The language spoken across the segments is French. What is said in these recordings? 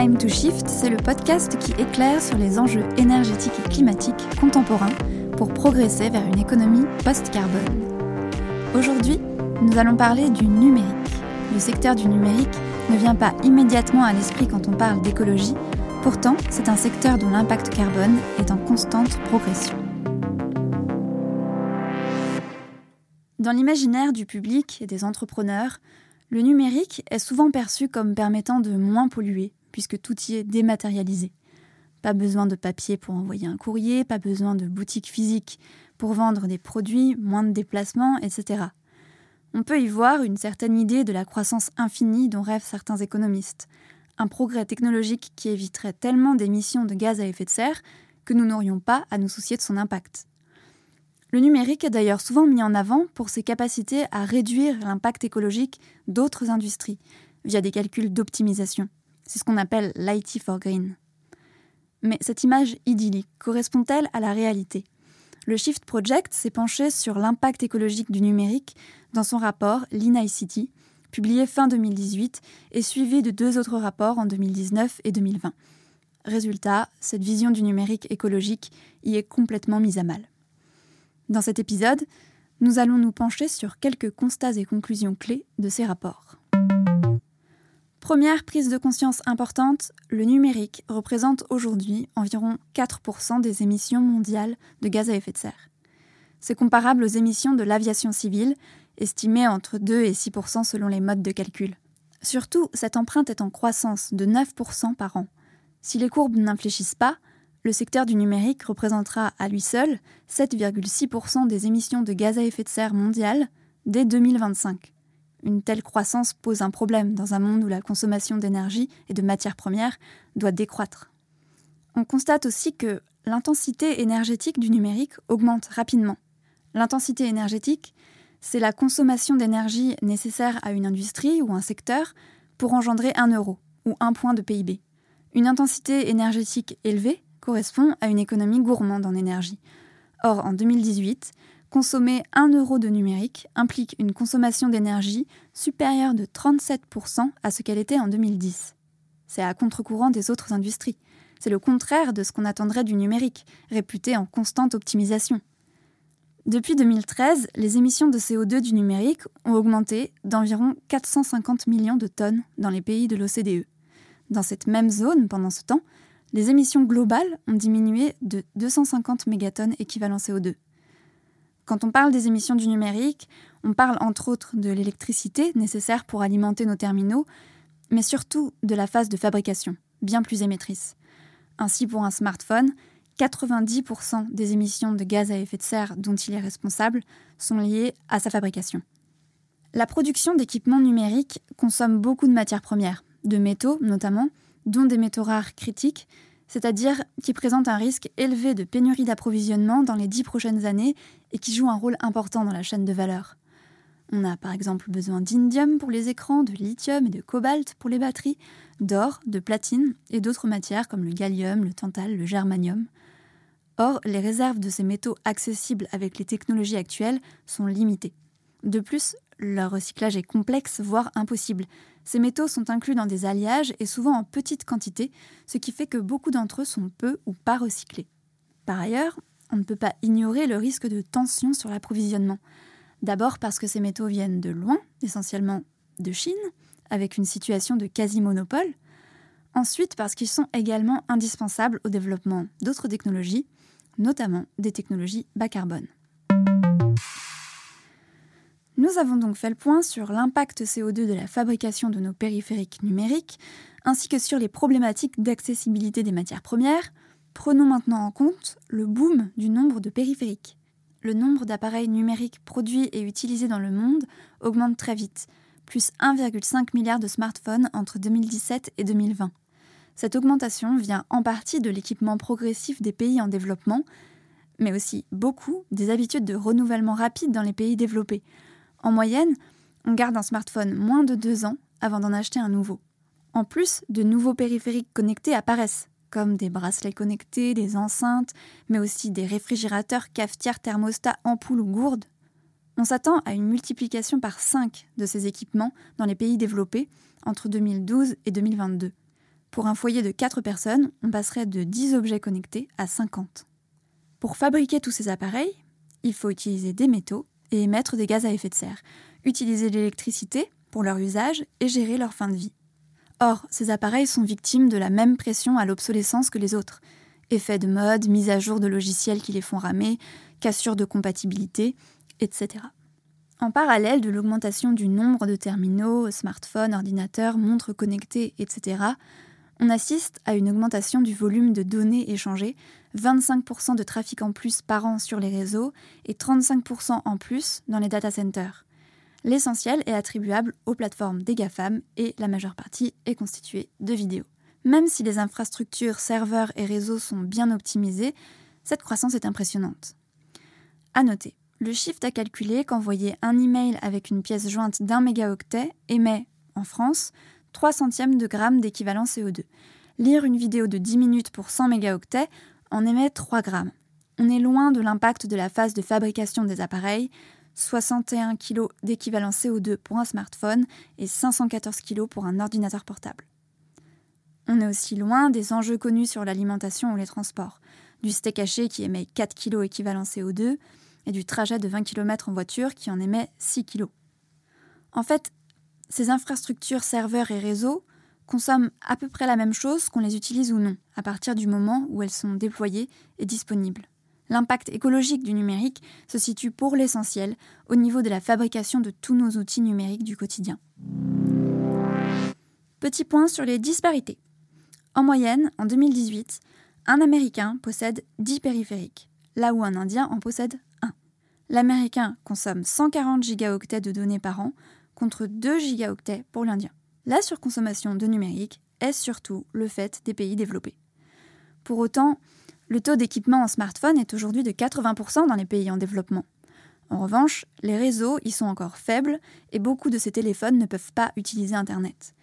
Time to Shift, c'est le podcast qui éclaire sur les enjeux énergétiques et climatiques contemporains pour progresser vers une économie post-carbone. Aujourd'hui, nous allons parler du numérique. Le secteur du numérique ne vient pas immédiatement à l'esprit quand on parle d'écologie, pourtant c'est un secteur dont l'impact carbone est en constante progression. Dans l'imaginaire du public et des entrepreneurs, le numérique est souvent perçu comme permettant de moins polluer, puisque tout y est dématérialisé. Pas besoin de papier pour envoyer un courrier, pas besoin de boutique physique pour vendre des produits, moins de déplacements, etc. On peut y voir une certaine idée de la croissance infinie dont rêvent certains économistes. Un progrès technologique qui éviterait tellement d'émissions de gaz à effet de serre que nous n'aurions pas à nous soucier de son impact. Le numérique est d'ailleurs souvent mis en avant pour ses capacités à réduire l'impact écologique d'autres industries via des calculs d'optimisation. C'est ce qu'on appelle l'IT for Green. Mais cette image idyllique correspond-elle à la réalité? Le Shift Project s'est penché sur l'impact écologique du numérique dans son rapport City, publié fin 2018 et suivi de deux autres rapports en 2019 et 2020. Résultat, cette vision du numérique écologique y est complètement mise à mal. Dans cet épisode, nous allons nous pencher sur quelques constats et conclusions clés de ces rapports. Première prise de conscience importante, le numérique représente aujourd'hui environ 4% des émissions mondiales de gaz à effet de serre. C'est comparable aux émissions de l'aviation civile, estimées entre 2 et 6% selon les modes de calcul. Surtout, cette empreinte est en croissance de 9% par an. Si les courbes n'infléchissent pas, le secteur du numérique représentera à lui seul 7,6% des émissions de gaz à effet de serre mondiales dès 2025. Une telle croissance pose un problème dans un monde où la consommation d'énergie et de matières premières doit décroître. On constate aussi que l'intensité énergétique du numérique augmente rapidement. L'intensité énergétique, c'est la consommation d'énergie nécessaire à une industrie ou un secteur pour engendrer un euro ou un point de PIB. Une intensité énergétique élevée correspond à une économie gourmande en énergie. Or, en 2018, consommer 1 euro de numérique implique une consommation d'énergie supérieure de 37% à ce qu'elle était en 2010. C'est à contre-courant des autres industries. C'est le contraire de ce qu'on attendrait du numérique, réputé en constante optimisation. Depuis 2013, les émissions de CO2 du numérique ont augmenté d'environ 450 millions de tonnes dans les pays de l'OCDE. Dans cette même zone, pendant ce temps, les émissions globales ont diminué de 250 mégatonnes équivalent CO2. Quand on parle des émissions du numérique, on parle entre autres de l'électricité nécessaire pour alimenter nos terminaux, mais surtout de la phase de fabrication, bien plus émettrice. Ainsi, pour un smartphone, 90% des émissions de gaz à effet de serre dont il est responsable sont liées à sa fabrication. La production d'équipements numériques consomme beaucoup de matières premières, de métaux notamment, dont des métaux rares critiques, c'est-à-dire qui présentent un risque élevé de pénurie d'approvisionnement dans les dix prochaines années et qui jouent un rôle important dans la chaîne de valeur. On a par exemple besoin d'indium pour les écrans, de lithium et de cobalt pour les batteries, d'or, de platine et d'autres matières comme le gallium, le tantal, le germanium. Or, les réserves de ces métaux accessibles avec les technologies actuelles sont limitées. De plus, leur recyclage est complexe, voire impossible. Ces métaux sont inclus dans des alliages et souvent en petite quantité, ce qui fait que beaucoup d'entre eux sont peu ou pas recyclés. Par ailleurs, on ne peut pas ignorer le risque de tension sur l'approvisionnement. D'abord parce que ces métaux viennent de loin, essentiellement de Chine, avec une situation de quasi-monopole. Ensuite parce qu'ils sont également indispensables au développement d'autres technologies, notamment des technologies bas carbone. Nous avons donc fait le point sur l'impact CO2 de la fabrication de nos périphériques numériques, ainsi que sur les problématiques d'accessibilité des matières premières. Prenons maintenant en compte le boom du nombre de périphériques. Le nombre d'appareils numériques produits et utilisés dans le monde augmente très vite, plus 1,5 milliard de smartphones entre 2017 et 2020. Cette augmentation vient en partie de l'équipement progressif des pays en développement, mais aussi beaucoup des habitudes de renouvellement rapide dans les pays développés, en moyenne, on garde un smartphone moins de deux ans avant d'en acheter un nouveau. En plus, de nouveaux périphériques connectés apparaissent, comme des bracelets connectés, des enceintes, mais aussi des réfrigérateurs, cafetières, thermostats, ampoules ou gourdes. On s'attend à une multiplication par 5 de ces équipements dans les pays développés entre 2012 et 2022. Pour un foyer de 4 personnes, on passerait de 10 objets connectés à 50. Pour fabriquer tous ces appareils, il faut utiliser des métaux et émettre des gaz à effet de serre, utiliser l'électricité pour leur usage et gérer leur fin de vie. Or, ces appareils sont victimes de la même pression à l'obsolescence que les autres. Effets de mode, mise à jour de logiciels qui les font ramer, cassure de compatibilité, etc. En parallèle de l'augmentation du nombre de terminaux, smartphones, ordinateurs, montres connectées, etc., on assiste à une augmentation du volume de données échangées, 25% de trafic en plus par an sur les réseaux et 35% en plus dans les data centers. L'essentiel est attribuable aux plateformes des GAFAM et la majeure partie est constituée de vidéos. Même si les infrastructures, serveurs et réseaux sont bien optimisés, cette croissance est impressionnante. À noter, le shift a calculé qu'envoyer un email avec une pièce jointe d'un mégaoctet émet, en France, 3 centièmes de gramme d'équivalent CO2. Lire une vidéo de 10 minutes pour 100 mégaoctets en émet 3 grammes. On est loin de l'impact de la phase de fabrication des appareils, 61 kg d'équivalent CO2 pour un smartphone et 514 kg pour un ordinateur portable. On est aussi loin des enjeux connus sur l'alimentation ou les transports, du steak haché qui émet 4 kg équivalent CO2 et du trajet de 20 km en voiture qui en émet 6 kg. En fait, ces infrastructures serveurs et réseaux consomment à peu près la même chose qu'on les utilise ou non, à partir du moment où elles sont déployées et disponibles. L'impact écologique du numérique se situe pour l'essentiel au niveau de la fabrication de tous nos outils numériques du quotidien. Petit point sur les disparités. En moyenne, en 2018, un Américain possède 10 périphériques, là où un Indien en possède 1. L'Américain consomme 140 gigaoctets de données par an contre 2 gigaoctets pour l'Indien. La surconsommation de numérique est surtout le fait des pays développés. Pour autant, le taux d'équipement en smartphone est aujourd'hui de 80% dans les pays en développement. En revanche, les réseaux y sont encore faibles et beaucoup de ces téléphones ne peuvent pas utiliser Internet.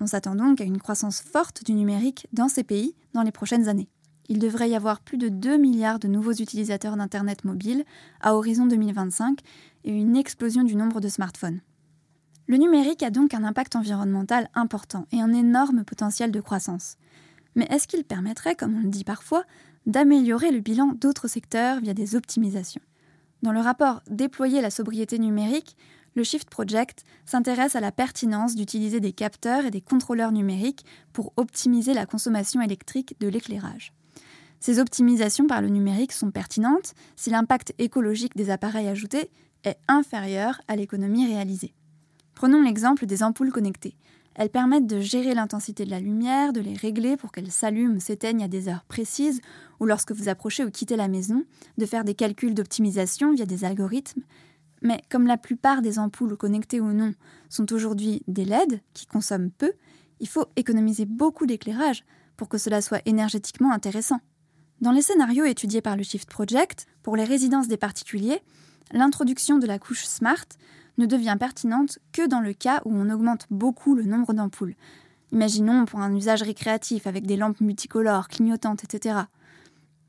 On s'attend donc à une croissance forte du numérique dans ces pays dans les prochaines années. Il devrait y avoir plus de 2 milliards de nouveaux utilisateurs d'Internet mobile à horizon 2025 et une explosion du nombre de smartphones. Le numérique a donc un impact environnemental important et un énorme potentiel de croissance. Mais est-ce qu'il permettrait, comme on le dit parfois, d'améliorer le bilan d'autres secteurs via des optimisations Dans le rapport Déployer la sobriété numérique, le Shift Project s'intéresse à la pertinence d'utiliser des capteurs et des contrôleurs numériques pour optimiser la consommation électrique de l'éclairage. Ces optimisations par le numérique sont pertinentes si l'impact écologique des appareils ajoutés est inférieur à l'économie réalisée. Prenons l'exemple des ampoules connectées. Elles permettent de gérer l'intensité de la lumière, de les régler pour qu'elles s'allument s'éteignent à des heures précises, ou lorsque vous approchez ou quittez la maison, de faire des calculs d'optimisation via des algorithmes. Mais comme la plupart des ampoules connectées ou non sont aujourd'hui des LED qui consomment peu, il faut économiser beaucoup d'éclairage pour que cela soit énergétiquement intéressant. Dans les scénarios étudiés par le Shift Project, pour les résidences des particuliers, l'introduction de la couche Smart ne devient pertinente que dans le cas où on augmente beaucoup le nombre d'ampoules. Imaginons pour un usage récréatif avec des lampes multicolores, clignotantes, etc.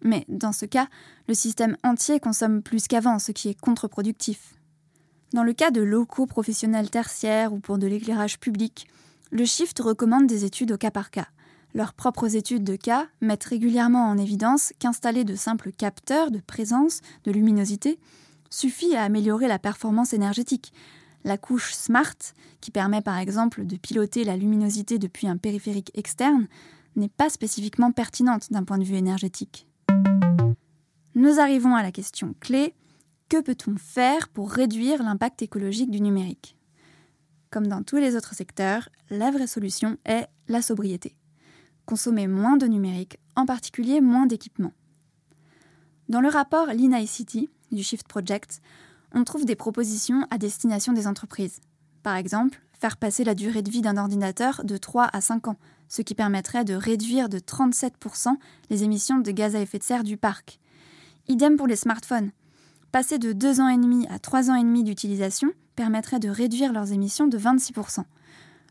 Mais dans ce cas, le système entier consomme plus qu'avant, ce qui est contre-productif. Dans le cas de locaux professionnels tertiaires ou pour de l'éclairage public, le Shift recommande des études au cas par cas. Leurs propres études de cas mettent régulièrement en évidence qu'installer de simples capteurs de présence, de luminosité, suffit à améliorer la performance énergétique. La couche Smart, qui permet par exemple de piloter la luminosité depuis un périphérique externe, n'est pas spécifiquement pertinente d'un point de vue énergétique. Nous arrivons à la question clé, que peut-on faire pour réduire l'impact écologique du numérique? Comme dans tous les autres secteurs, la vraie solution est la sobriété. Consommer moins de numérique, en particulier moins d'équipements. Dans le rapport Lina City, du Shift Project, on trouve des propositions à destination des entreprises. Par exemple, faire passer la durée de vie d'un ordinateur de 3 à 5 ans, ce qui permettrait de réduire de 37% les émissions de gaz à effet de serre du parc. Idem pour les smartphones. Passer de 2 ans et demi à 3 ans et demi d'utilisation permettrait de réduire leurs émissions de 26%.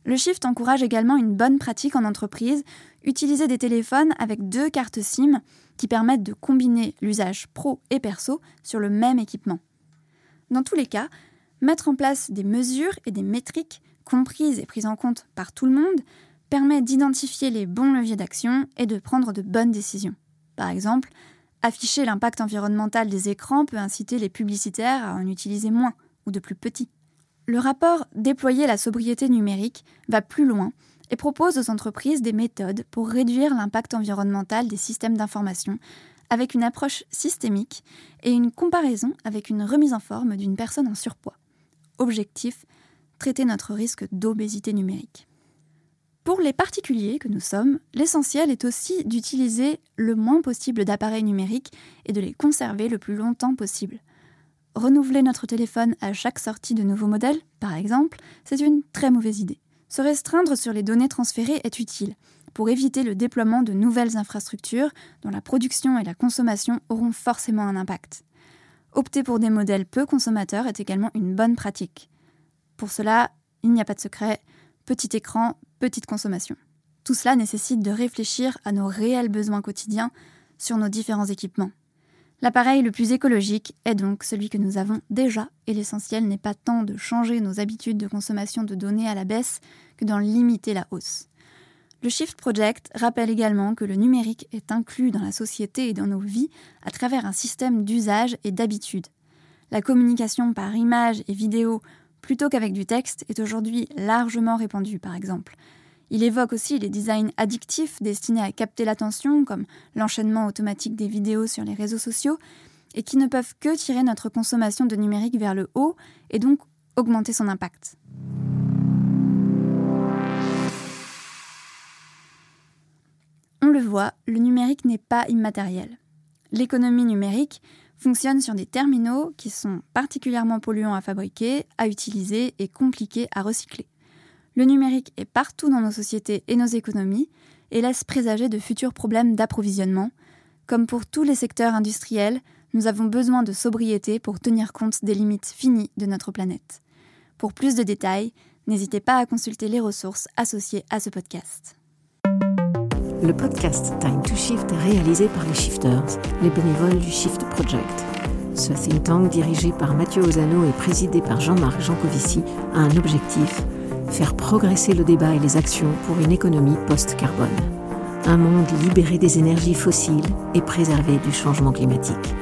Le Shift encourage également une bonne pratique en entreprise, utiliser des téléphones avec deux cartes SIM qui permettent de combiner l'usage pro et perso sur le même équipement. Dans tous les cas, mettre en place des mesures et des métriques comprises et prises en compte par tout le monde permet d'identifier les bons leviers d'action et de prendre de bonnes décisions. Par exemple, afficher l'impact environnemental des écrans peut inciter les publicitaires à en utiliser moins ou de plus petits. Le rapport Déployer la sobriété numérique va plus loin et propose aux entreprises des méthodes pour réduire l'impact environnemental des systèmes d'information avec une approche systémique et une comparaison avec une remise en forme d'une personne en surpoids. Objectif, traiter notre risque d'obésité numérique. Pour les particuliers que nous sommes, l'essentiel est aussi d'utiliser le moins possible d'appareils numériques et de les conserver le plus longtemps possible. Renouveler notre téléphone à chaque sortie de nouveaux modèles, par exemple, c'est une très mauvaise idée. Se restreindre sur les données transférées est utile pour éviter le déploiement de nouvelles infrastructures dont la production et la consommation auront forcément un impact. Opter pour des modèles peu consommateurs est également une bonne pratique. Pour cela, il n'y a pas de secret, petit écran, petite consommation. Tout cela nécessite de réfléchir à nos réels besoins quotidiens sur nos différents équipements. L'appareil le plus écologique est donc celui que nous avons déjà, et l'essentiel n'est pas tant de changer nos habitudes de consommation de données à la baisse que d'en limiter la hausse. Le Shift Project rappelle également que le numérique est inclus dans la société et dans nos vies à travers un système d'usage et d'habitude. La communication par image et vidéo plutôt qu'avec du texte est aujourd'hui largement répandu, par exemple. Il évoque aussi les designs addictifs destinés à capter l'attention, comme l'enchaînement automatique des vidéos sur les réseaux sociaux, et qui ne peuvent que tirer notre consommation de numérique vers le haut et donc augmenter son impact. On le voit, le numérique n'est pas immatériel. L'économie numérique fonctionne sur des terminaux qui sont particulièrement polluants à fabriquer, à utiliser et compliqués à recycler. Le numérique est partout dans nos sociétés et nos économies et laisse présager de futurs problèmes d'approvisionnement. Comme pour tous les secteurs industriels, nous avons besoin de sobriété pour tenir compte des limites finies de notre planète. Pour plus de détails, n'hésitez pas à consulter les ressources associées à ce podcast. Le podcast Time to Shift est réalisé par les Shifters, les bénévoles du Shift Project. Ce think tank dirigé par Mathieu Ozano et présidé par Jean-Marc Jancovici a un objectif faire progresser le débat et les actions pour une économie post-carbone. Un monde libéré des énergies fossiles et préservé du changement climatique.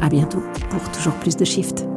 À bientôt pour toujours plus de Shift.